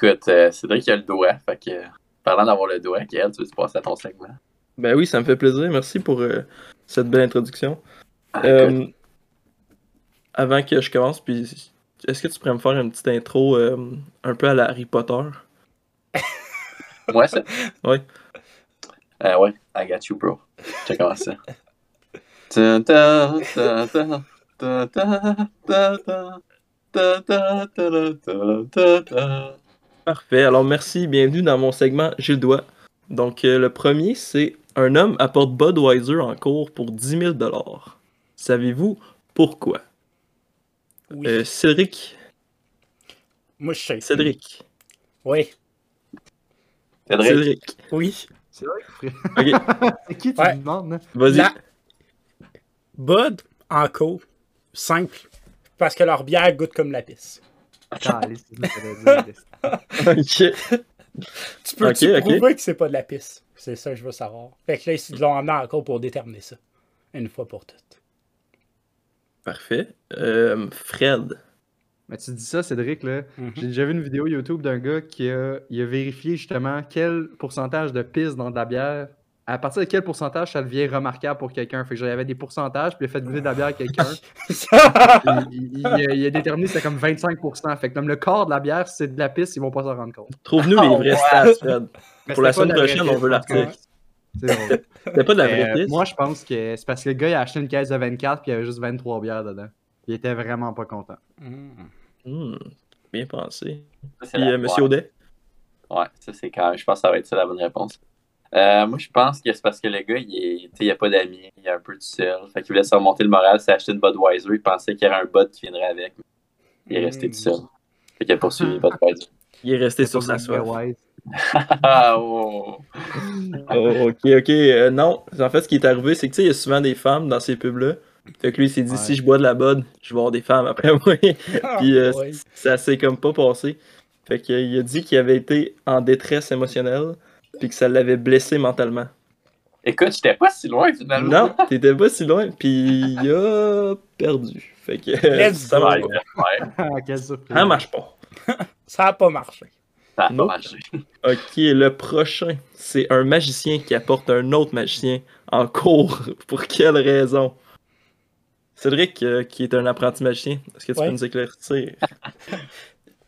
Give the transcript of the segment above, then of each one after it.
Ben écoute, euh, Cédric a le doigt, fait que parlant d'avoir le doigt, Gaël, tu veux passer à ton segment? Ben oui, ça me fait plaisir. Merci pour euh, cette belle introduction. Ah, Euh, avant que je commence, puis est-ce que tu pourrais me faire une petite intro euh, un peu à la Harry Potter? Moi, ça? Euh, ouais, I got you, bro. Commence ça. Parfait. Alors, merci. Bienvenue dans mon segment J'ai le doigt. Donc, euh, le premier, c'est un homme apporte Budweiser en cours pour 10 000 Savez-vous pourquoi? Oui. euh, Cédric? Moi, je sais. Cédric. Oui. Cédric. Cédric. Oui. C'est vrai, c'est qui tu ouais. demandes Vas-y. Bud en cours, simple, parce que leur bière goûte comme la pisse. Ah, allez, Ok. Tu peux Ok, tu ok. prouver que c'est pas de la pisse? C'est ça que je veux savoir. Fait que là, ils l'ont amené en co pour déterminer ça. Une fois pour toutes. Parfait. Euh, Fred. Mais tu dis ça, Cédric, là. Mhm. J'ai déjà vu une vidéo YouTube d'un gars qui a, il a vérifié justement quel pourcentage de pisse dans de la bière. À partir de quel pourcentage ça devient remarquable pour quelqu'un? Fait que genre, il y avait des pourcentages, puis il a fait goûter de la bière à quelqu'un. il, il- il a, il a déterminé que c'était comme 25%. Fait que comme le quart de la bière, c'est de la pisse, ils vont pas s'en rendre compte. Trouve-nous Oh, les vrais wow. stats, Fred. Mais Pour la semaine prochaine, on veut l'article. C'était pas de la vraie Euh, piste. moi, je pense que c'est parce que le gars, il a acheté une caisse de 24 puis il y avait juste 23 bières dedans. Il était vraiment pas content. Mm. Hmm, bien pensé. ça, Puis euh, Monsieur. Audet? Ouais, ça c'est quand même, je pense que ça va être ça la bonne réponse. Euh, moi, je pense que c'est parce que le gars, il il a pas d'amis, il est un peu tout seul. Fait qu'il voulait se remonter le moral, s'est acheté une Budweiser, il pensait qu'il y aurait un bot qui viendrait avec. mais Il est resté tout seul. Fait qu'il a poursuivi Budweiser. Il est resté sur sa soif. wise. Ah, oh. Oh, ok, ok. euh, non, en fait, ce qui est arrivé, c'est que tu sais, il y a souvent des femmes dans ces pubs-là. Fait que lui, il s'est dit, Ouais. si je bois de la bud, je vais avoir des femmes après moi. Puis euh, Ah, ouais. ça s'est comme pas passé. Fait qu'il a dit qu'il avait été en détresse émotionnelle, puis que ça l'avait blessé mentalement. Écoute, j'étais pas si loin finalement. Non, t'étais pas si loin, puis il a perdu. Fait que Let's ça go. marche pas. Ah. Ça marche pas. Ça a pas marché. ça a pas marché. Ok, le prochain, c'est un magicien qui apporte un autre magicien en cours. Pour quelle raison? Cédric, euh, qui est un apprenti magicien, est-ce que tu Ouais. peux nous éclaircir?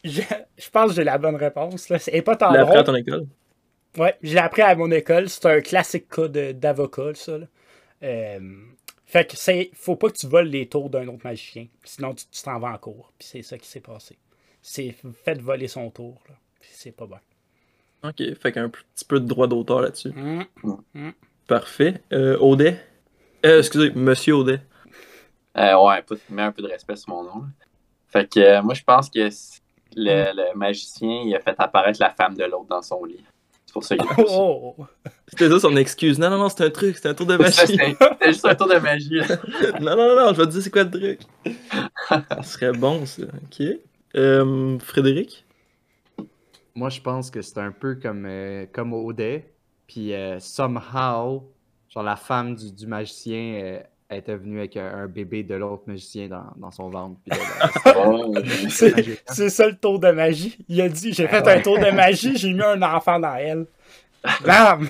Je, je pense que j'ai la bonne réponse. Là. C'est pas tant Tu l'as appris à ton école? Ouais, je l'ai appris à mon école. C'est un classique cas d'avocat, ça. là. Euh, fait que c'est. Faut pas que tu voles les tours d'un autre magicien. Sinon, tu tu t'en vas en cours. Puis c'est ça qui s'est passé. C'est fait voler son tour. Là. Puis c'est pas bon. Ok, fait qu'un petit peu de droit d'auteur là-dessus. Hum. Parfait. Euh, Audet? Euh, excusez, Monsieur Audet. Euh, ouais, mets un peu de respect sur mon nom. là. Fait que euh, moi, je pense que le, le magicien, il a fait apparaître la femme de l'autre dans son lit. C'est pour ça qu'il a ça. Oh, oh. C'était ça son excuse. Non, non, non, c'est un truc, c'est un tour de magie. C'était juste un tour de magie. non, non, non, non, je vais te dire c'est quoi le truc. ça serait bon, ça. Ok. Euh, Frédéric? Moi, je pense que c'est un peu comme, euh, comme Audet. Puis, euh, somehow, genre, la femme du, du magicien euh, était venue avec un, bébé de l'autre magicien dans, dans son ventre. Puis, là, Oh, C'est magique, hein? c'est ça le tour de magie. Il a dit J'ai fait un tour de magie, j'ai mis un enfant dans elle. Bam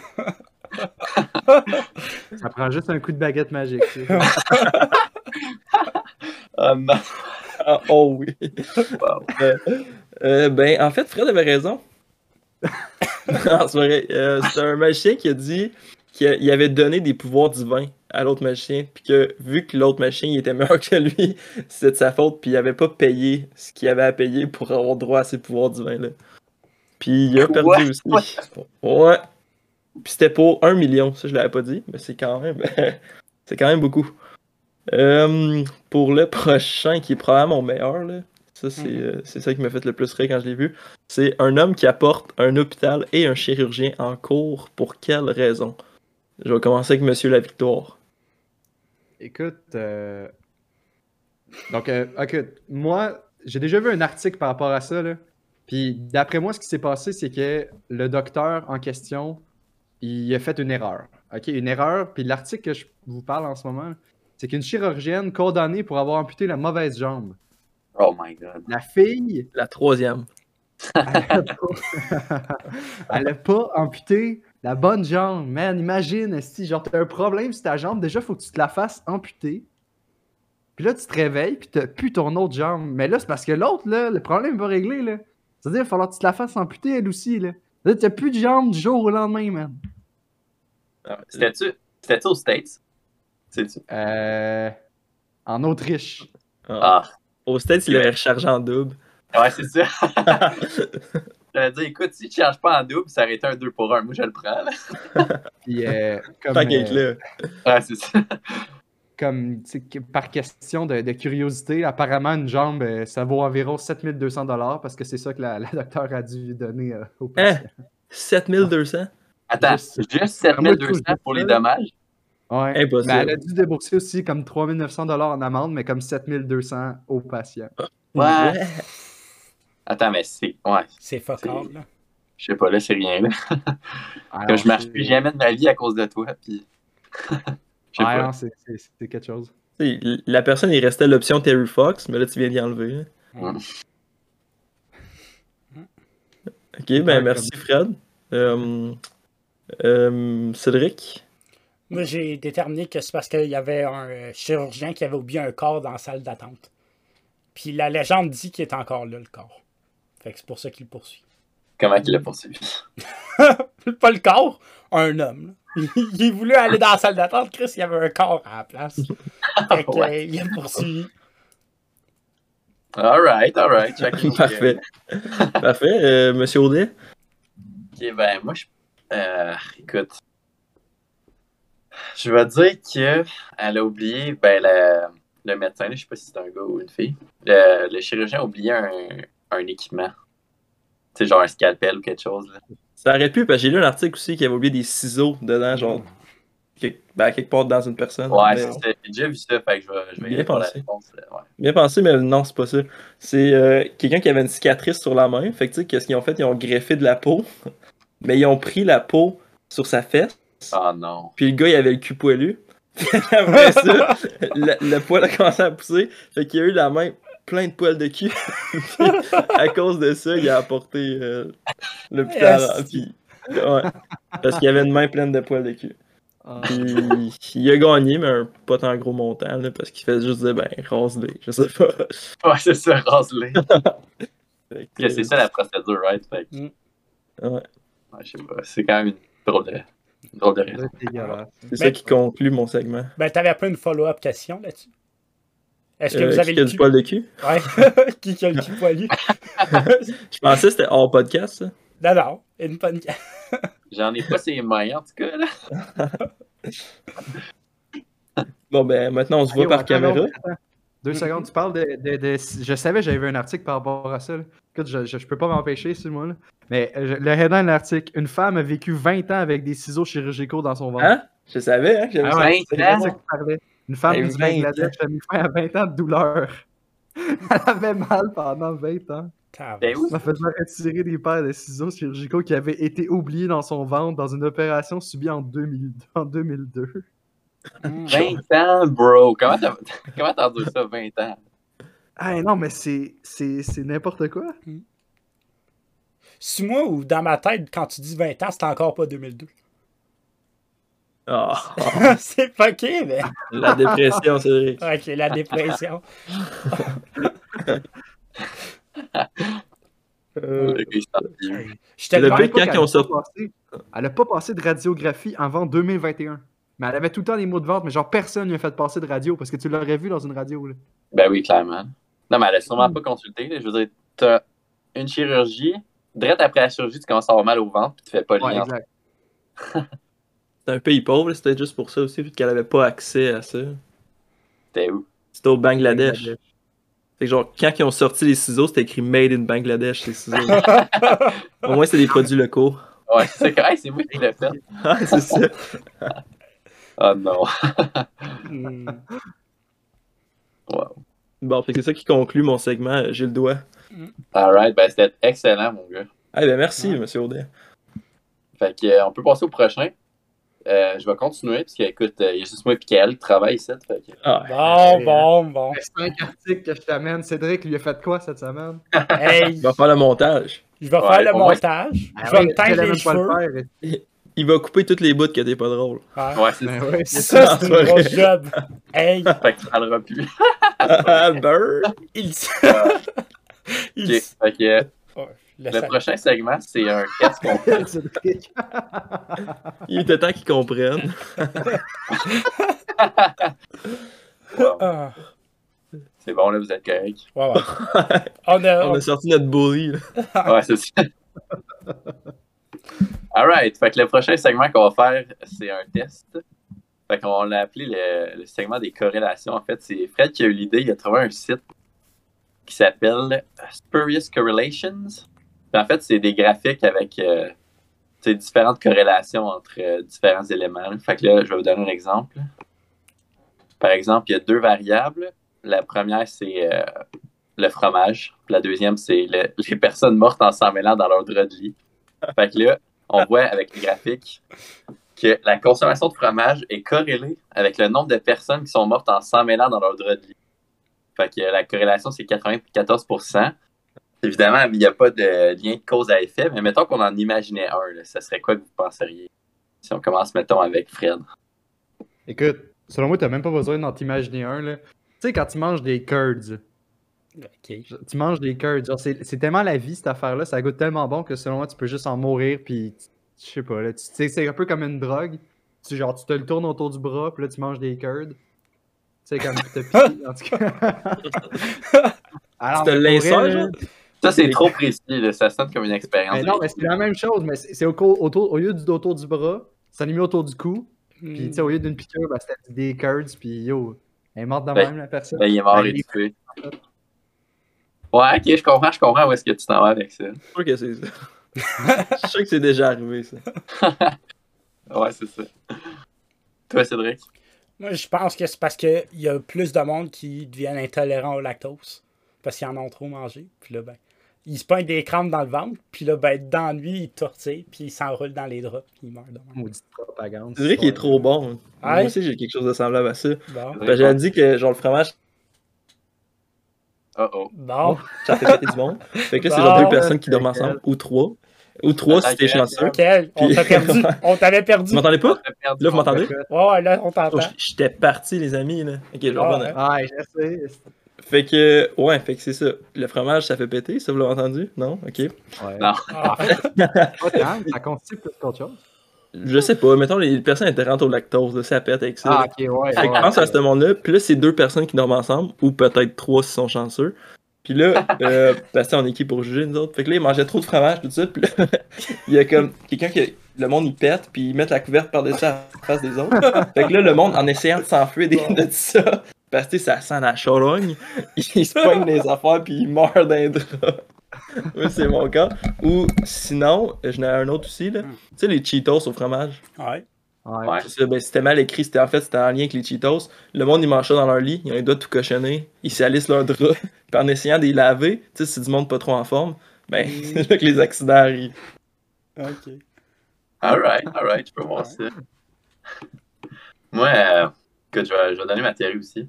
ça prend juste un coup de baguette magique. Ah, non. Ah, oh oui. Wow. Euh, euh, ben, en fait, Fred avait raison. non, c'est vrai. Euh, c'est un magicien qui a dit qu'il avait donné des pouvoirs divins à l'autre magicien, puis que vu que l'autre magicien il était meilleur que lui, c'était de sa faute, puis il avait pas payé ce qu'il avait à payer pour avoir droit à ces pouvoirs divins-là. Puis il a perdu aussi. Ouais. Puis c'était pour un million, ça je l'avais pas dit, mais c'est quand même c'est quand même beaucoup. Euh, pour le prochain, qui est probablement mon meilleur, là, ça c'est Mhm. euh, c'est ça qui m'a fait le plus rire quand je l'ai vu, c'est un homme qui apporte un hôpital et un chirurgien en cours. Pour quelle raison? Je vais commencer avec Monsieur la Victoire. Écoute, euh, donc, euh, écoute, moi, j'ai déjà vu un article par rapport à ça, là. Puis, d'après moi, ce qui s'est passé, c'est que le docteur en question, il a fait une erreur. OK, une erreur. Puis, l'article que je vous parle en ce moment, c'est qu'une chirurgienne condamnée pour avoir amputé la mauvaise jambe. Oh my god. La fille, La troisième. Elle a pas, Elle a pas amputé la bonne jambe. Man, imagine, si genre t'as un problème sur ta jambe, déjà faut que tu te la fasses amputer. Puis là, tu te réveilles, puis t'as plus ton autre jambe. Mais là, c'est parce que l'autre, là, le problème va régler, là. C'est-à-dire, il va falloir que tu te la fasses amputer, elle aussi, là. Là, t'as plus de jambe du jour au lendemain, man. Ah, C'était-tu c'était-tu aux States? Sais-tu? Euh... En Autriche. Ah. Ah, Au States, il l'aurait rechargé en double. ouais, c'est ça. J'allais dire, écoute, si tu ne charges pas en double, ça aurait été un 2 pour 1. Moi, je le prends. Là. Puis, euh, comme, euh, là. Ouais, c'est ça. comme tu sais, que par question de, de curiosité, apparemment, une jambe, euh, ça vaut environ 7200 parce que c'est ça que la, la docteur a dû donner euh, au patient. 7200? Attends, Juste- juste 7200 pour les dommages? Ouais. Impossible. Ben, elle a dû débourser aussi comme 3900 en amende, mais comme 7200 au patient. Ouais. Attends, mais c'est. Ouais, C'est fuck all, là. je sais pas, là, c'est rien. Là. Ah, Comme je marche plus jamais de ma vie à cause de toi. Puis... Je sais Ouais, pas. non, c'est- quelque chose. La personne, il restait l'option Terry Fox, mais là, tu viens d'y enlever. Ok, ben merci Fred. Euh, euh, Cédric? Moi, j'ai déterminé que c'est parce qu'il y avait un euh, chirurgien qui avait oublié un corps dans la salle d'attente. Puis la légende dit qu'il est encore là, le corps. Fait que c'est pour ça qu'il le poursuit. Comment il l'a poursuivi? Pas le corps, un homme. là. Il, voulait aller dans la salle d'attente, Chris, il y avait un corps à la place. Fait que, Ouais. euh, il a poursuivi. Alright, alright. chacun- Parfait. Parfait. Euh, Monsieur Audet? Ok, ben, moi, je. Euh, écoute. Je vais dire qu'elle a oublié, ben, le, le médecin, là, je sais pas si c'est un gars ou une fille. Le, le chirurgien a oublié un, un équipement. Tu sais, genre un scalpel ou quelque chose. Là. Ça aurait pu, parce que j'ai lu un article aussi qui avait oublié des ciseaux dedans, genre, quelque, ben, quelque part dans une personne. Ouais, c'est ça. J'ai déjà vu ça, fait que je vais, je vais y Bien la réponse. ouais. Bien pensé, mais non, c'est pas ça. C'est euh, quelqu'un qui avait une cicatrice sur la main. Fait que tu sais, qu'est-ce qu'ils ont fait? Ils ont greffé de la peau, mais ils ont pris la peau sur sa fesse, Ah non. puis le gars, il avait le cul poilu. Après ça, le, le poil a commencé à pousser, fait qu'il a eu la main plein de poils de cul. À cause de ça, il a apporté euh, l'hôpital. Puis, ouais, parce qu'il avait une main pleine de poils de cul. Ah. Puis, il a gagné, mais un pas tant gros montant, là, parce qu'il fait juste dire, ben, rase-les, je sais pas. Ouais, c'est ça, rase-les. Que, c'est ça la procédure, right? Fait que, Ouais. ouais, je sais pas. C'est quand même une drôle de, une drôle de raison. C'est ça Mais- qui conclut mon segment. Ben, t'avais pas une follow-up question là-dessus? Est-ce que Euh, vous avez qui a le du poil de cul? Ouais. qui qui a le cul poilu? Je pensais que c'était hors podcast, ça. non, non. Une bonne... J'en ai pas ces mains, en tout cas, là. Bon, ben, maintenant, on se voit par caméra. Deux secondes, tu parles de, de- de- Je savais j'avais vu un article par rapport à ça. là. Écoute, je, je, je peux pas m'empêcher, c'est moi là. Mais euh, je- le headline de l'article, une femme a vécu 20 ans avec des ciseaux chirurgicaux dans son ventre. Hein? Je savais, hein? j'avais Ah ça. Ça. Une femme du 20 Bangladesh a mis fin à 20 ans de douleur. Elle avait mal pendant 20 ans. Ben oui. Elle faisait retirer des paires de ciseaux chirurgicaux qui avaient été oubliés dans son ventre dans une opération subie en, 2000 en 2002. Hmm. 20 ans, bro. Comment t'as comment t'as entendu ça, 20 ans? Ah non, mais c'est c'est- c'est n'importe quoi. C'est moi ou dans ma tête, quand tu dis 20 ans, c'est encore pas 2002. Ah, c'est fucké, mais. la dépression, Cédric. Ok, la dépression. Euh. Je Le pire, pas quand sorti- pas passé- Elle a pas passé de radiographie avant 2021. Mais elle avait tout le temps des mots de vente, mais genre personne lui a fait passer de radio parce que tu l'aurais vu dans une radio. Là. Ben oui, clairement. Non, mais elle a sûrement pas consulté. là. Je veux dire, t'as une chirurgie. Direct après la chirurgie, tu commences à avoir mal au ventre, puis tu fais pas le Ouais, lien. exact. C'était un pays pauvre, c'était juste pour ça aussi, vu qu'elle avait pas accès à ça. T'es où? C'était au Bangladesh. Fait que genre, quand ils ont sorti les ciseaux, c'était écrit Made in Bangladesh, les ciseaux. au moins, c'est des produits locaux. Ouais, c'est. Hey, c'est moi qui l'ai fait. Ah, c'est ça. Oh non. Hmm. Wow. Bon, fait que c'est ça qui conclut mon segment. euh, J'ai le doigt. Alright, ben c'était excellent, mon gars. Ah, ben merci, Ouais. monsieur Audet. Fait que, euh, on peut passer au prochain. Euh, je vais continuer, parce que, écoute, euh, il y a juste moi et Kael qui travaille ici. Fait que, Ah, Bon, bon, bon. Les cinq articles que je t'amène, Cédric lui a fait quoi cette semaine? Hey, il va faire le montage. Je vais Ouais, faire le montage. Ah je vais ouais, me teindre les le cheveux. faire. Il va couper toutes les bouts que t'es pas drôle. Ouais. Ouais, c'est Ben ça. ouais, Ça, c'est une grosse job. Hey, Fait qu'il parlera plus. Ah, il... il... Ok, fait que Ouais, le prochain segment, c'est un test qu'on fait. Il était temps qu'ils comprennent. Ah, C'est bon, là, vous êtes correct. ouais, ouais. On a, On a sorti notre bully. là. Ouais, c'est ça. Alright, fait que le prochain segment qu'on va faire, c'est un test. Fait qu'on l'a appelé le, le segment des corrélations. En fait, c'est Fred qui a eu l'idée. Il a trouvé un site qui s'appelle Spurious Correlations. En fait, c'est des graphiques avec euh, différentes corrélations entre euh, différents éléments. Fait que là, je vais vous donner un exemple. Par exemple, il y a deux variables. La première, c'est euh, le fromage. Puis la deuxième, c'est le- les personnes mortes en s'en mêlant dans leur drap de lit. Fait que là, on voit avec les graphiques que la consommation de fromage est corrélée avec le nombre de personnes qui sont mortes en s'en mêlant dans leur drap de lit. Fait que la corrélation, c'est 94 Évidemment, il n'y a pas de lien de cause à effet, mais mettons qu'on en imaginait un. Là, ça serait quoi que vous penseriez? Si on commence, mettons, avec Fred. Écoute, selon moi, t'as même pas besoin d'en t'imaginer un, là. Tu sais, quand tu manges des curds, tu manges des curds, genre, c'est c'est tellement la vie, cette affaire-là, ça goûte tellement bon que selon moi, tu peux juste en mourir, puis tu- je sais pas, là, tu tu sais, c'est un peu comme une drogue. Tu, genre, tu te le tournes autour du bras, puis là, tu manges des curds. Tu sais, comme tu te piques, en tout cas. Alors, Tu te mais Ça, c'est trop précis. là. Ça sonne comme une expérience. Mais non, mais c'est la même chose, mais c'est au, autour, au lieu du autour du bras, c'est animé autour du cou, Hmm. puis tu sais, au lieu d'une piqûre, ben, c'était des curds, puis yo, elle est morte de Ben, même, la personne. Ben, il est mort Ben, et tué. Ouais, ok, je comprends, je comprends où est-ce que tu t'en vas avec ça. Je suis sûr que c'est ça. Je suis sûr que c'est déjà arrivé, ça. Ouais, c'est ça. Toi, Cédric? Moi, je pense que c'est parce qu'il y a plus de monde qui deviennent intolérants au lactose. Parce qu'ils en ont trop mangé. Puis là, ben, ils se pognent des crampes dans le ventre. Puis là, ben, dans la nuit, ils tortillent. Puis ils s'enroulent dans les draps. Puis de même. Maudite propagande. C'est vrai qu'il est trop bon. Moi Ouais. aussi, j'ai quelque chose de semblable à ça. Bon. Ben, J'avais dit que, genre, le fromage, Oh oh. Bon. ça fait du monde. Fait que là, c'est Bon. genre deux personnes qui dorment ensemble, ou trois. Ou trois si t'es chanceux. OK. On Puis- t'a perdu. On t'avait perdu. Vous m'entendez pas? Perdu Là, vous m'entendez? Ouais, ouais, là, on Oh, t'entend. j- J'étais parti, les amis, là. Ok, je vais Ah, revenir. Ah, je sais. Fait que, ouais, fait que c'est ça. Le fromage, ça fait péter, ça, vous l'avez entendu? Non? Ok. Ouais. Non. Ah. Pas tant, ça constitue plus qu'autre chose. Je sais pas, mettons, les personnes intéressantes au lactose, là, ça pète avec ça. Ah, ok, ouais. Fait que ouais. pense à ce monde-là, puis là, c'est deux personnes qui dorment ensemble, ou peut-être trois si sont chanceux. Puis là, euh, parce que on est qui pour juger, nous autres? Fait que là, ils mangeaient trop de fromage, tout ça, puis là, il y a comme quelqu'un qui. Le monde, il pète, puis ils mettent la couverte par-dessus la face des autres. Fait que là, le monde, en essayant de s'enfuir des- de ça, parce que ça sent la charogne, ils se pognent les affaires, puis ils meurent d'un drap. Moi, c'est mon cas. Ou sinon, j'en ai un autre aussi, là. Tu sais, les Cheetos au fromage. Ouais. Ouais. Ouais. Ça, ben, c'était mal écrit. C'était en fait c'était en lien avec les Cheetos. Le monde, ils mangent ça dans leur lit. Ils ont les doigts tout cochonnés. Ils salissent leurs draps. Puis en essayant de les laver, tu sais, si c'est du monde pas trop en forme, ben, c'est là que les accidents arrivent. OK. Alright, alright, je peux voir ça. Moi, euh, écoute, je vais, je vais donner ma théorie aussi.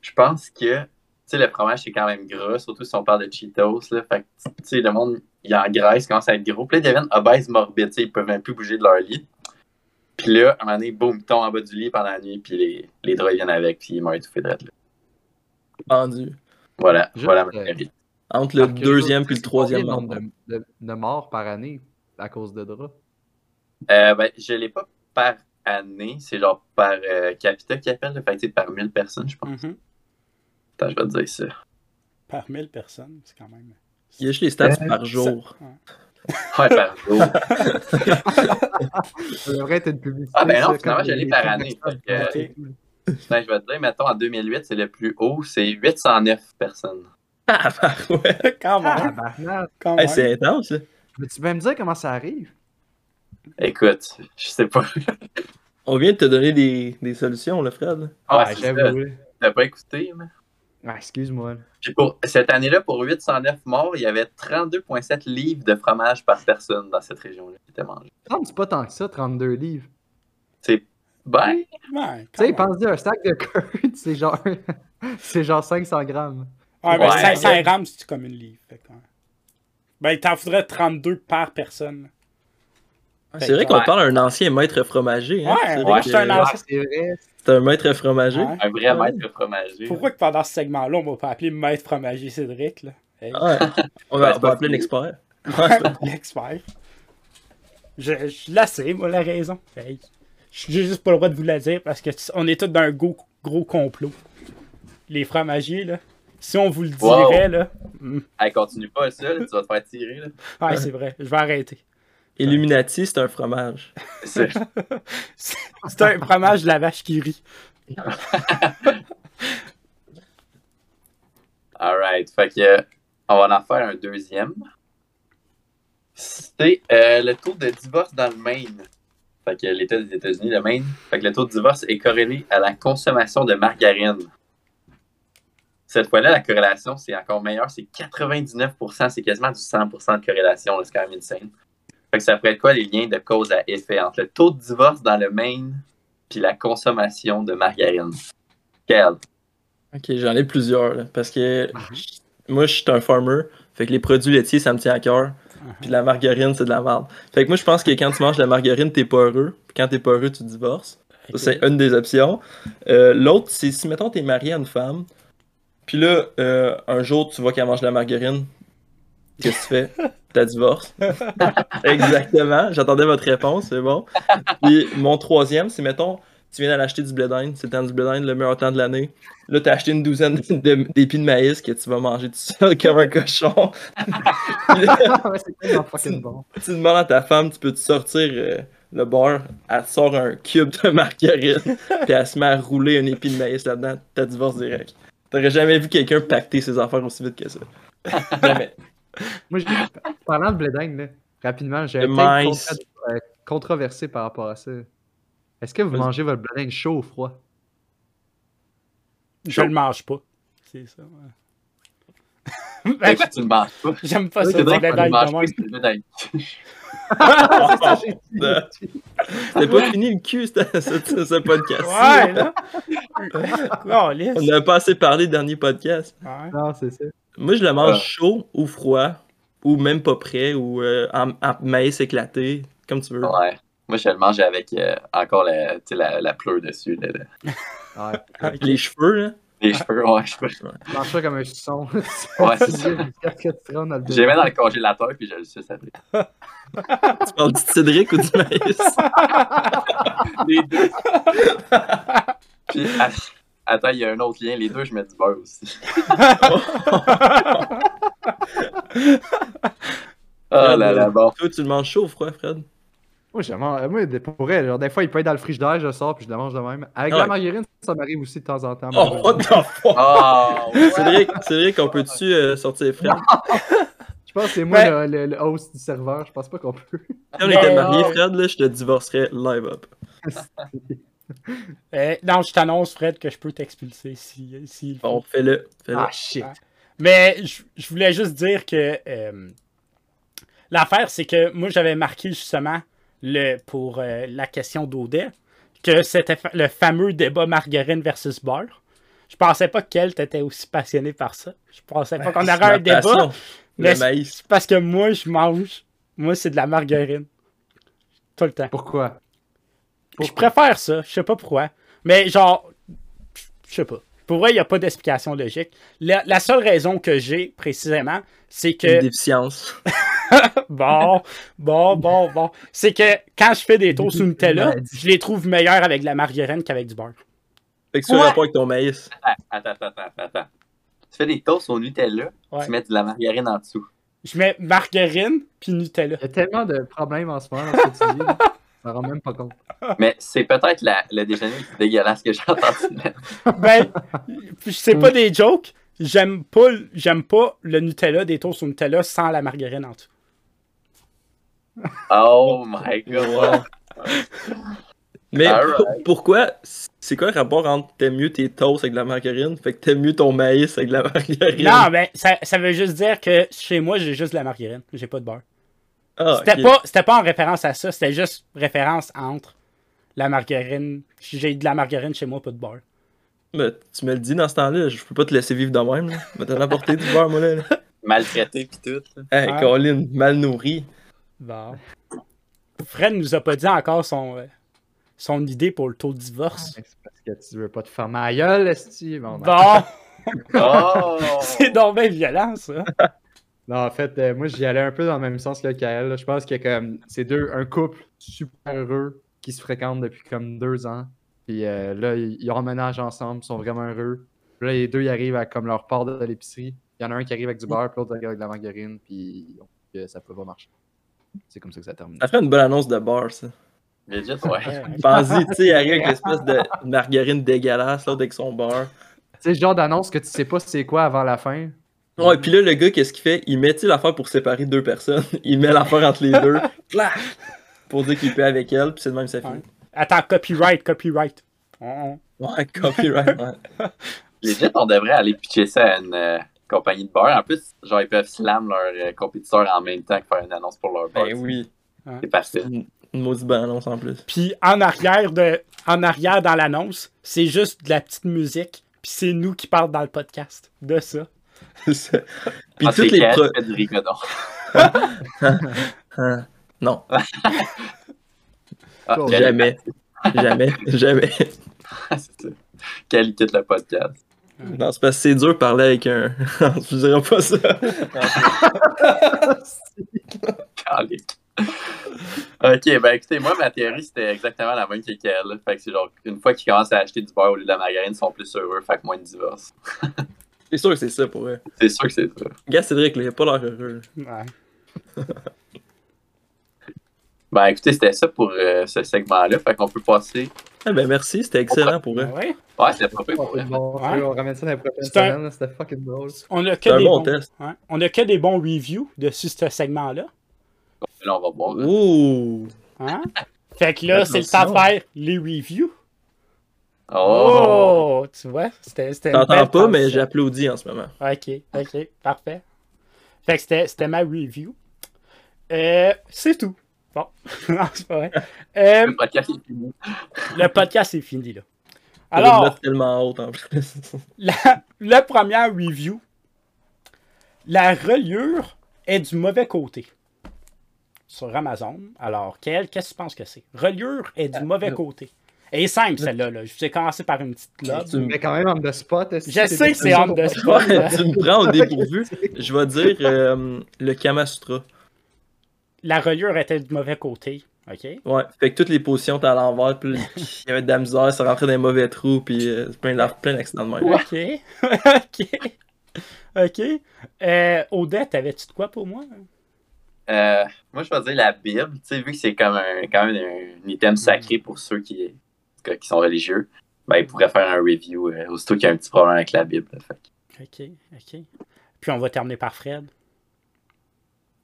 Je pense que, tu sais, le fromage, c'est quand même gras, surtout si on parle de Cheetos, là. Fait que, tu sais, le monde, il engraisse, commence à être gros. Puis là, ils deviennent obèses morbides, tu sais, ils peuvent même plus bouger de leur lit. Puis là, à un moment donné, boum, ils tombent en bas du lit pendant la nuit, puis les, les draps ils viennent avec, puis ils meurent étouffés de là. Pendu. Voilà, Juste, voilà ma euh, théorie. Entre le que deuxième puis le troisième nombre de, de, de morts par année à cause de draps? Euh, ben, je l'ai pas par année, c'est genre par euh, capita qui appelle, fait que par 1000 personnes, je pense. Attends, je vais te dire ça. Par 1000 personnes, c'est quand même. Il y a juste les stats Euh, par jour. Ouais, par jour. Ça devrait être une publicité. Ah, ben non, ça, finalement, je l'ai par année, que-. Ben, je vais te dire, mettons, en 2008, c'est le plus haut, c'est 809 personnes. Ah, bah, ouais. Quand Ah, même. barnard. Quand Hey, même. c'est intense, ça. Mais tu peux me dire comment ça arrive? Écoute, je sais pas. On vient de te donner des, des solutions, là, Fred. Ah, Ouais, c'est ça. j'avoue. T'as pas écouté, mais. Ah, excuse-moi. pour cette année-là, pour 809 morts, il y avait 32,7 livres de fromage par personne dans cette région-là qui étaient mangés. 30, c'est pas tant que ça, 32 livres. Ben, Ouais, Tu sais, pense-y, un sac de curd, c'est genre... c'est genre 500 grammes. Ouais, mais Ouais. 500 grammes, c'est comme une livre. fait ouais. Ben, t'en faudrait 32 par personne. C'est vrai qu'on parle à un ancien maître fromager. Hein? Ouais, c'est ouais, que un Ah, ancien. c'est vrai. c'est un maître fromager. Ouais. Un vrai Ouais. maître fromager. Pourquoi que pendant ce segment-là, on va pas appeler Maître Fromager Cédric, là? Hey. Ouais. On va, c'est on pas va appeler l'expert. L'expert. Je, je la sais, moi, la raison. Hey. J'ai juste pas le droit de vous la dire parce que on est tous dans un gros, gros complot. Les fromagiers, là. Si on vous le Wow. dirait, là. hmm. Hey, continue pas ça, là, tu vas te faire tirer. Là. Ouais, c'est vrai. Je vais arrêter. Illuminati, c'est un fromage. C'est- un fromage de la vache qui rit. Alright, fait que euh, on va en faire un deuxième. C'est euh, le taux de divorce dans le Maine. Fait que l'État des États-Unis, le Maine. Fait que le taux de divorce est corrélé à la consommation de margarine. Cette fois-là, la corrélation, c'est encore meilleur. C'est 99%, c'est quasiment du 100% de corrélation. C'est quand même insane. Fait que ça pourrait être quoi les liens de cause à effet? Entre le taux de divorce dans le Maine puis la consommation de margarine? Quel? Ok, j'en ai plusieurs. là, parce que moi, je suis un farmer. Fait que les produits laitiers, ça me tient à cœur. Puis la margarine, c'est de la merde. Fait que moi, je pense que quand tu manges de la margarine, t'es pas heureux. Puis quand t'es pas heureux, tu divorces. Ça, c'est une des options. Euh, L'autre, c'est si, mettons, t'es marié à une femme. Puis là, euh, un jour, tu vois qu'elle mange de la margarine. Qu'est-ce que tu fais? T'as divorce? Exactement. J'attendais votre réponse, c'est bon. Puis mon troisième, c'est mettons, tu viens d'aller acheter du blé d'Inde, c'est le temps du blé d'Inde, le meilleur temps de l'année. Là, t'as acheté une douzaine d'épis de maïs que tu vas manger tout seul comme un cochon. Là, Ah, ouais, c'est bon. tu demandes à ta femme, tu peux te sortir euh, le beurre, elle te sort un cube de margarine, puis elle se met à rouler un épi de maïs là-dedans, t'as divorce direct. T'aurais jamais vu quelqu'un pacter ses affaires aussi vite que ça. Jamais. Moi, j'ai- parlant de là, rapidement, j'ai un euh, controversé par rapport à ça. Est-ce que vous mangez votre blé d'Inde chaud ou froid? Je le mange pas. C'est ça. ouais. Que tu le manges pas. J'aime pas ça. c'est vrai Tu manges pas, c'est le pas fini le cul, ce, ce- ce podcast. Ouais, là. On n'a pas assez parlé dernier podcast. Ouais. Non, c'est ça. Moi, je le mange Ouais. chaud ou froid, ou même pas prêt, ou euh, en, en maïs éclaté, comme tu veux. Ouais. Moi, je le mange avec euh, encore la, la, la pleure dessus. là, là. Ouais. Les cheveux, là. Les cheveux, ouais, je peux. Je mange ça comme un son. Ouais, c'est ça. Te rendes dans le Je les mets dans le congélateur puis je le suce après. Tu parles du Cédric ou du maïs? Les deux. puis, à- attends, il y a un autre lien. Les deux, je mets du beurre aussi. Oh là là, bon. Toi, tu le manges chaud ou froid, Fred? Moi, je mange- moi, des- pour vrai, genre, des fois, il peut être dans le frigidaire, je le sors puis je le mange de même. Avec Ah la margarine, ça m'arrive aussi de temps en temps. Oh, what the fuck? Oh, ouais. Cédric, Cédric, on peut-tu euh, sortir Fred? Je pense que c'est moi Ouais. le, le- host du serveur, je pense pas qu'on peut. Si on était Mais- mariés, Fred, là, je te divorcerais live up. Euh, non, je t'annonce, Fred, que je peux t'expulser si, si Bon, fais-le. Fais-le. Ah shit. Mais je, je voulais juste dire que euh, l'affaire, c'est que moi, j'avais marqué justement le, pour euh, la question d'Audet que c'était fa- le fameux débat margarine versus beurre. Je pensais pas qu'elle était aussi passionnée par ça. Je pensais pas qu'on aurait un débat. passion, mais Le maïs. c'est parce que moi, je mange. Moi, c'est de la margarine. Tout le temps. Pourquoi? Je préfère ça. Je sais pas pourquoi. Mais genre, je sais pas. Pour vrai, il n'y a pas d'explication logique. La, la seule raison que j'ai précisément, c'est Une que. déficience. Bon, bon, bon, bon. C'est que quand je fais des toasts au Nutella, je les trouve meilleurs avec de la margarine qu'avec du beurre. Fait que tu as Ouais. rapport avec ton maïs. Attends, attends, attends, attends. Tu fais des toasts au Nutella, Ouais. tu mets de la margarine en dessous. Je mets margarine puis Nutella. Il y a tellement de problèmes en ce moment dans ce que tu dis. là. Ça rend même pas compte. Mais c'est peut-être la- le déjeuner le plus dégueulasse que j'ai entendu. Ben, c'est pas des jokes. J'aime pas, le- j'aime pas le Nutella des toasts au Nutella sans la margarine en dessous. Oh my god. Mais pour- pourquoi C'est quoi le rapport entre t'aimes mieux tes toasts avec de la margarine, fait que t'aimes mieux ton maïs avec de la margarine? Non, ben, ça, ça veut juste dire que chez moi, j'ai juste de la margarine. J'ai pas de beurre. Ah, C'était pas, c'était pas en référence à ça, c'était juste référence entre la margarine. J'ai de la margarine chez moi, pas de beurre. Ben, tu me le dis dans ce temps-là, je peux pas te laisser vivre de même. Là. Mais t'en apporté du beurre, moi, là. là. Maltraité pis tout. Hey, Ouais. Colin, mal nourri. Bon. Fred nous a pas dit encore son, euh, son idée pour le taux de divorce. C'est parce que tu veux pas te faire ma gueule, esti. Bon, non. Bon, Oh! c'est donc bien violent, ça. Non, en fait, euh, moi, j'y allais un peu dans le même sens que Kael. Je pense que comme c'est deux, un couple super heureux qui se fréquentent depuis comme deux ans. Puis euh, là, ils, ils emménagent ensemble, ils sont vraiment heureux. Puis là, les deux, ils arrivent à comme leur part de l'épicerie. Il y en a un qui arrive avec du beurre, puis l'autre arrive avec de la margarine, puis euh, ça peut pas marcher. C'est comme ça que ça termine. Ça ferait une bonne annonce de bar, ça. Legit, ouais. Pense-y, tu sais, il arrive avec l'espèce de margarine dégueulasse, l'autre avec son beurre. Tu sais, le genre d'annonce que tu sais pas c'est quoi avant la fin. Ouais, puis là, le gars, qu'est-ce qu'il fait? Il met tu sais, l'affaire pour séparer deux personnes. Il met l'affaire entre les deux. Pour dire qu'il peut avec elle, puis c'est de même ça finit. Attends, copyright, copyright. Ouais, copyright, ouais. Legit, on devrait aller pitcher ça à une euh, compagnie de beurre. En plus, genre, ils peuvent slam leurs euh, compétiteurs en même temps que faire une annonce pour leur beurre. Ben oui. C'est parfait. Une, une maudite bonne annonce en plus. Puis en arrière, de, en arrière dans l'annonce, c'est juste de la petite musique. Puis c'est nous qui parlons dans le podcast de ça. Puis Ah, toutes les pro... du Non, Ah, Oh, Kat- jamais. Jamais, jamais. Qu'elle quitte le podcast. Non, c'est parce que c'est dur de parler avec un. Je dirais pas ça. Calique. ok, ben écoutez, moi, ma théorie, c'était exactement la même que qu'elle. Fait que c'est genre, une fois qu'ils commencent à acheter du beurre au lieu de la margarine, ils sont plus heureux, fait que moins de divorce. C'est sûr que c'est ça pour eux. C'est sûr que c'est ça. Gars, Cédric, là, il a pas l'air heureux. Ouais. Ben écoutez, c'était ça pour euh, ce segment-là, fait qu'on peut passer. Ah ben merci, c'était excellent pour eux. Ouais. Ouais, c'était pas pire pour bon, Ouais. on ramène ça dans les prochaines un- c'était fucking drôle. On a que C'est un des bon bons, test. ouais. On a que des bons reviews de ce segment-là. Là, on va voir. hein. Ouh! Hein? Fait que là, c'est le temps de faire les reviews. Oh! Oh! Tu vois? C'était T'entends pas, mais j'applaudis en ce moment. Ok, ok, parfait. Fait que c'était- c'était ma review. Euh, c'est tout. Bon, non, c'est pas vrai. Euh, Le podcast est fini. le podcast est fini, là. Alors, note tellement haute en plus. la, la première review, la reliure est du mauvais côté sur Amazon. Alors, quelle, qu'est-ce que tu penses que c'est? Reliure est du mauvais non. côté. Elle est simple, celle-là. Là. Je vous ai commencé par une petite lobe. Tu me- Mais quand même, on the spot. est-ce Je sais que c'est on the spot. Tu me prends au dépourvu. Je vais dire euh, le Kama Sutra. La reliure était du mauvais côté. OK? Ouais, fait que toutes les positions étaient à l'envers, puis il y avait de la misère, ça rentrait dans les mauvais trous, puis euh, c'est plein d'a- plein d'accidents de même. OK. OK. OK. Euh, Odette, avais-tu de quoi pour moi? Euh, moi, je vais dire la Bible. Tu sais, vu que c'est comme un, quand même un, item sacré pour ceux qui, qui sont religieux, ben, ils pourraient faire un review euh, aussitôt qu'il y a un petit problème avec la Bible. Fait OK. OK. Puis on va terminer par Fred.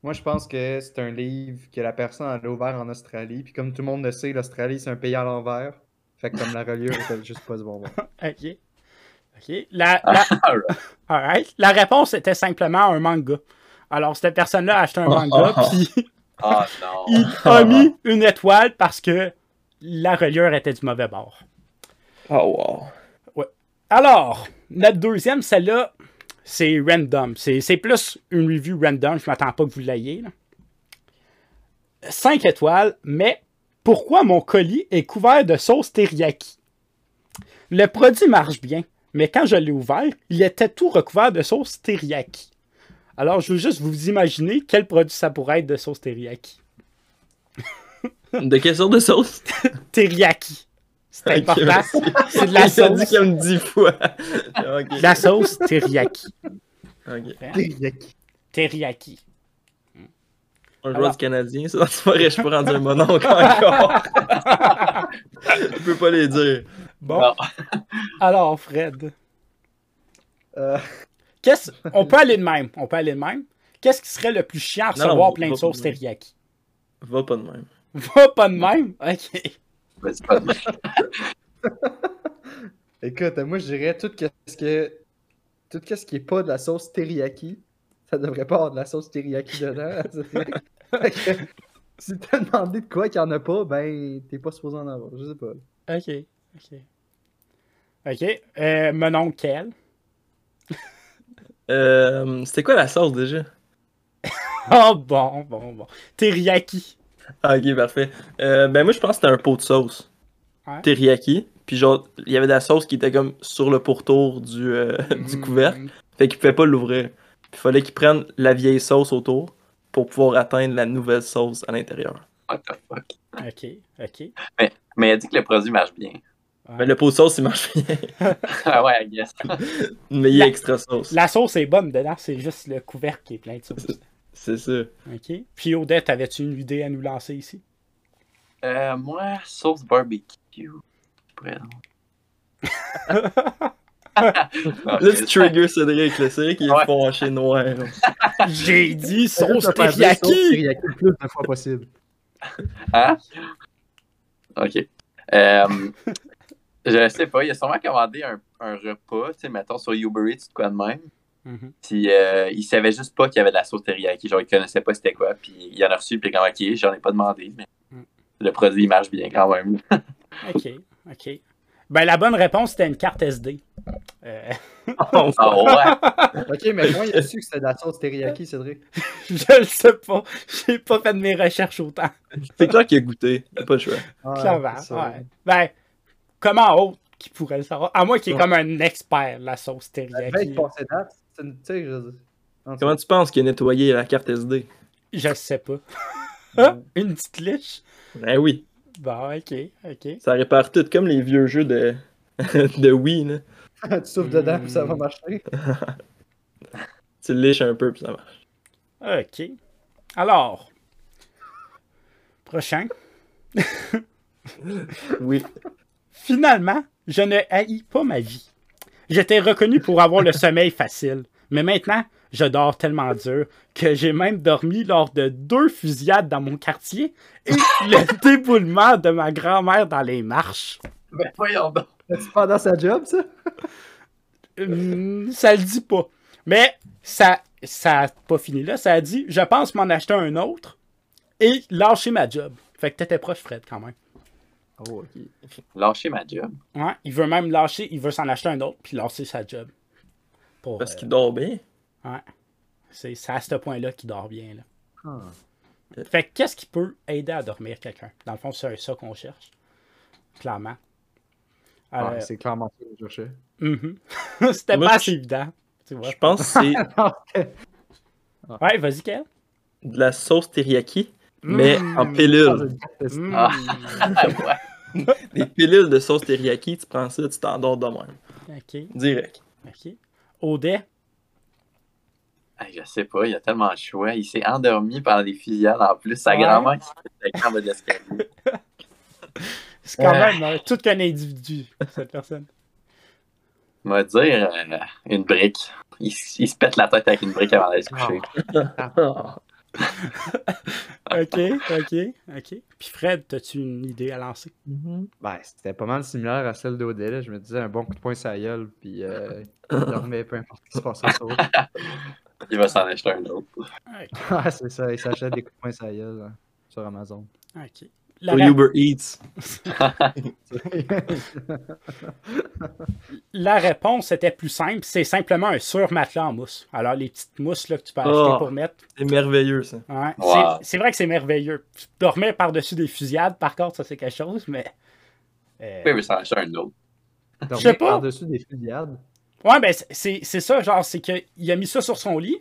Moi, je pense que c'est un livre que la personne a ouvert en Australie. Puis comme tout le monde le sait, l'Australie, c'est un pays à l'envers. Fait que comme la reliure, c'était juste pas du bon bon. OK. OK. La, la, la réponse était simplement un manga. Alors, cette personne-là a acheté un manga, puis Oh non. il a mis une étoile parce que la reliure était du mauvais bord. Oh wow. Alors, notre deuxième, celle-là, c'est random. C'est c'est plus une review random. Je m'attends pas que vous l'ayez. 5 étoiles, mais pourquoi mon colis est couvert de sauce teriyaki? Le produit marche bien, mais quand je l'ai ouvert, il était tout recouvert de sauce teriyaki. Alors, je veux juste vous imaginer quel produit ça pourrait être de sauce teriyaki. De quelle sorte de sauce? Teriyaki. C'est important. C'est de la Il a dit sauce. comme dix fois. La sauce teriyaki. ok. Teriyaki. Teriyaki. Un joueur du Canadien, ça, tu vois, je peux rendre un mononcle encore. Je peux pas les dire. Bon. Non. Alors, Fred. Euh, Qu'est-ce... On peut aller de même. On peut aller de même. Qu'est-ce qui serait le plus chiant à recevoir non, plein de sauce même. teriyaki? Va pas de même. Va pas de même? OK. Ben, c'est pas de- Écoute, moi, je dirais tout ce que tout ce qui est pas de la sauce teriyaki, ça devrait pas avoir de la sauce teriyaki dedans. Si t'as demandé de quoi qu'il y en a pas, ben t'es pas supposé en avoir. Je sais pas. OK. OK. OK. Euh, mon oncle quel? Euh, C'était quoi la sauce déjà? Oh, bon, bon, bon. Teriyaki. Ah, ok, parfait. Euh, ben, moi, je pense que c'était un pot de sauce. Ouais. Teriyaki. Puis, genre, il y avait de la sauce qui était comme sur le pourtour du, euh, du Mm. couvercle. Fait qu'il pouvait pas l'ouvrir. Puis, il fallait qu'il prenne la vieille sauce autour pour pouvoir atteindre la nouvelle sauce à l'intérieur. What the fuck? Ok, ok. Mais il a dit que le produit marche bien. Ouais. Ben, le pot de sauce, il marche bien. Ah ouais, I guess. Mais il y a La- extra sauce. La sauce est bonne dedans, c'est juste le couvercle qui est plein de sauce. C'est ça. Ok. Puis Odette, avais-tu une idée à nous lancer ici? Euh, moi, sauce barbecue. Là, tu triggers Cédric, là. C'est vrai qu'il est Ouais. fâché noir. J'ai dit sauce teriyaki! le plus de fois possible. Hein? Ok. Euh, je sais pas, il a sûrement commandé un, un repas, tu sais, mettons sur Uber Eats quoi de même. Mhm. Puis euh, il savait juste pas qu'il y avait de la sauce teriyaki. Genre, il connaissait pas c'était quoi. Puis il en a reçu, puis comme, ok, j'en ai pas demandé, mais Mm. le produit il marche bien quand même. Ok, ok. Ben, la bonne réponse, c'était une carte SD. Euh, Oh, Ah ouais! Ok, mais moi, il a su que c'était de la sauce teriyaki, Cédric. je le sais pas. J'ai pas fait de mes recherches autant. C'est clair qu'il a goûté. Il a pas le choix. Ouais, Clairement, ouais. Ben, comment autre qui pourrait le savoir? À moi qui est Ouais. comme un expert de la sauce teriyaki. Une- je Comment tu penses qu'il a nettoyé la carte SD? Je sais pas. cas, Une petite liche? Ben oui. Bon, ok, ok. Ça répare tout comme les vieux jeux de, de Wii, là. tu souffles dedans, puis ça va Mm. marcher. Tu le liches un peu, puis ça marche. Ok. Alors, prochain. Oui. Finalement, je ne haïs pas ma vie. J'étais reconnu pour avoir le sommeil facile, mais maintenant, je dors tellement dur que j'ai même dormi lors de deux fusillades dans mon quartier et le déboulement de ma grand-mère dans les marches. Ben voyons donc. C'est pendant sa job, ça? Hum, ça le dit pas. Mais ça ça a pas fini là. Ça a dit je pense m'en acheter un autre et lâcher ma job. Fait que t'étais proche, Fred, quand même. Oh, ok. Lâcher ma job. Ouais, il veut même lâcher, il veut s'en acheter un autre puis lâcher sa job. Pour, Parce euh, qu'il dort bien. ouais. C'est à ce point-là qu'il dort bien. Là. Ah. Fait que qu'est-ce qui peut aider à dormir quelqu'un? Dans le fond, c'est ça qu'on cherche. Clairement. Euh, Ouais, c'est clairement ça que je cherchais. mhm. C'était pas je- assez évident. Tu vois. Je pense que c'est Ouais, vas-y, Kel. de la sauce teriyaki, mais Mm. en pilule. Mm. Ah. ouais. Des pilules de sauce teriyaki, tu prends ça, tu t'endors de même. Ok, Direct. ok. Audet, Hey, je sais pas, il y a tellement de choix. Il s'est endormi pendant des fusillades en plus. Sa Ouais. grand-mère qui fait le camp de l'escalier. c'est quand même euh, tout qu'un individu, cette personne. On va dire euh, une brique. Il, il se pète la tête avec une brique avant d'aller se coucher. Ah. Ok, ok, ok. Puis Fred, as-tu une idée à lancer? Ben, c'était pas mal similaire à celle d'Odé. Je me disais un bon coup de poing la gueule, puis euh, il dormait peu importe ce qui se passait sur Il va s'en acheter un autre. Ok, Ouais, c'est ça. Il s'achète des coups de poing la gueule hein, sur Amazon. ok. La, Ou Uber Eats. la réponse était plus simple, c'est simplement un surmatelas en mousse. Alors, les petites mousses là, que tu peux acheter Oh. pour mettre. C'est merveilleux, ça. Ouais. Wow. C'est- vrai que c'est merveilleux. Dormir par-dessus des fusillades, par contre, ça c'est quelque chose, mais. euh, veut s'en acheter un autre. Dormir sais pas. Par-dessus des fusillades. Ouais, ben c'est- c'est c'est ça, genre, c'est qu'il a mis ça sur son lit,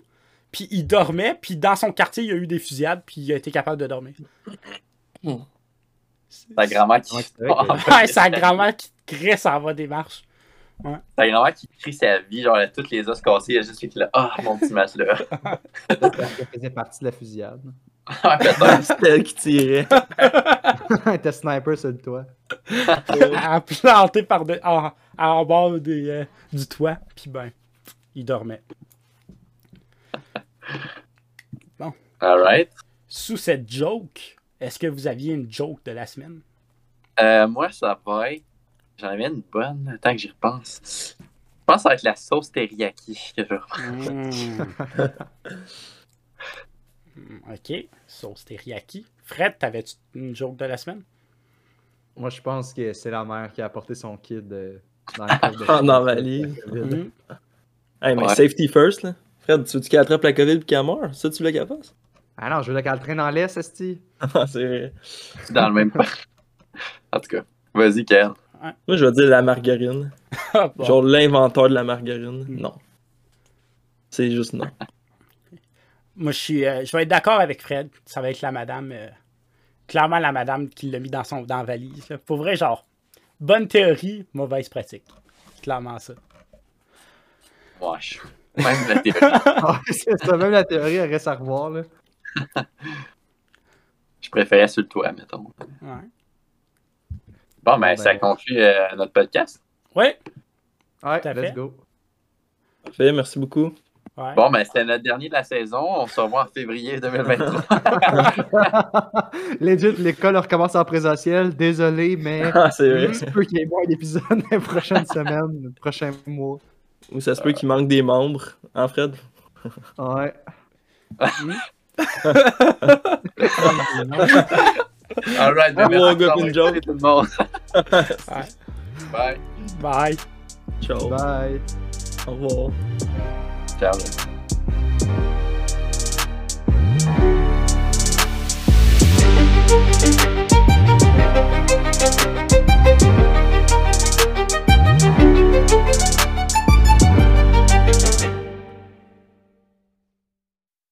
puis il dormait, puis dans son quartier, il y a eu des fusillades, puis il a été capable de dormir. Hmm. Sa grand-mère qui. Ouais, Ouais, sa grand-mère qui crisse en bas des marches. Sa grand-mère qui crie sa vie, genre elle a toutes les os cassés, elle a juste fait que là, ah, mon petit match là. Elle faisait partie de la fusillade. Ouais. C'est elle qui tirait. Elle était sniper sur le toit. à planter par de, en, en bas des, euh, du toit, puis ben, il dormait. Alright. Sous cette joke, est-ce que vous aviez une joke de la semaine? Euh, moi, ça va être. J'en avais une bonne, tant que j'y repense. Je pense que ça va être la sauce teriyaki que je vais reprendre. Mm. Mm, ok, sauce teriyaki. Fred, t'avais-tu une joke de la semaine? Moi, je pense que c'est la mère qui a apporté son kid euh, dans la Ah, dans la valise. Hey, mais Ouais. safety first, là. Fred, tu veux qu'il attrape la COVID et qu'il meurt? Ça, tu voulais qu'elle fasse? Ah non, je veux qu'elle traîne dans l'est, Esti. Ah, c'est vrai. Dans le même. en tout cas, vas-y, Kel. Moi, je vais dire la margarine. Ah, bon. Genre l'inventeur de la margarine. Hmm. Non. C'est juste non. Moi, je suis, euh, je vais être d'accord avec Fred. Ça va être la madame. euh, clairement, la madame qui l'a mis dans son dans la valise. là. Pour vrai, genre, bonne théorie, mauvaise pratique. C'est clairement ça. Je- Même la théorie. Ah, c'est ça, même la théorie, elle reste à revoir, là. Je préférais sur le toit, mettons. Ouais. Bon, ben, Ben- ça conclut euh, notre podcast. Ouais. Ouais, let's fait. go. Parfait, merci beaucoup. ouais. Bon, ben, c'était notre dernier de la saison. On se revoit en février 2023. Legit, l'école recommence en présentiel. Désolé, mais Ah, il se peut qu'il y ait moins d'épisodes les prochaines semaines, les prochains mois. Ou ça se peut qu'il manque des membres, hein, Fred? Ouais. All right, mua người mình rồi. Bye. Bye. Ciao. Bye. Au revoir. Chào.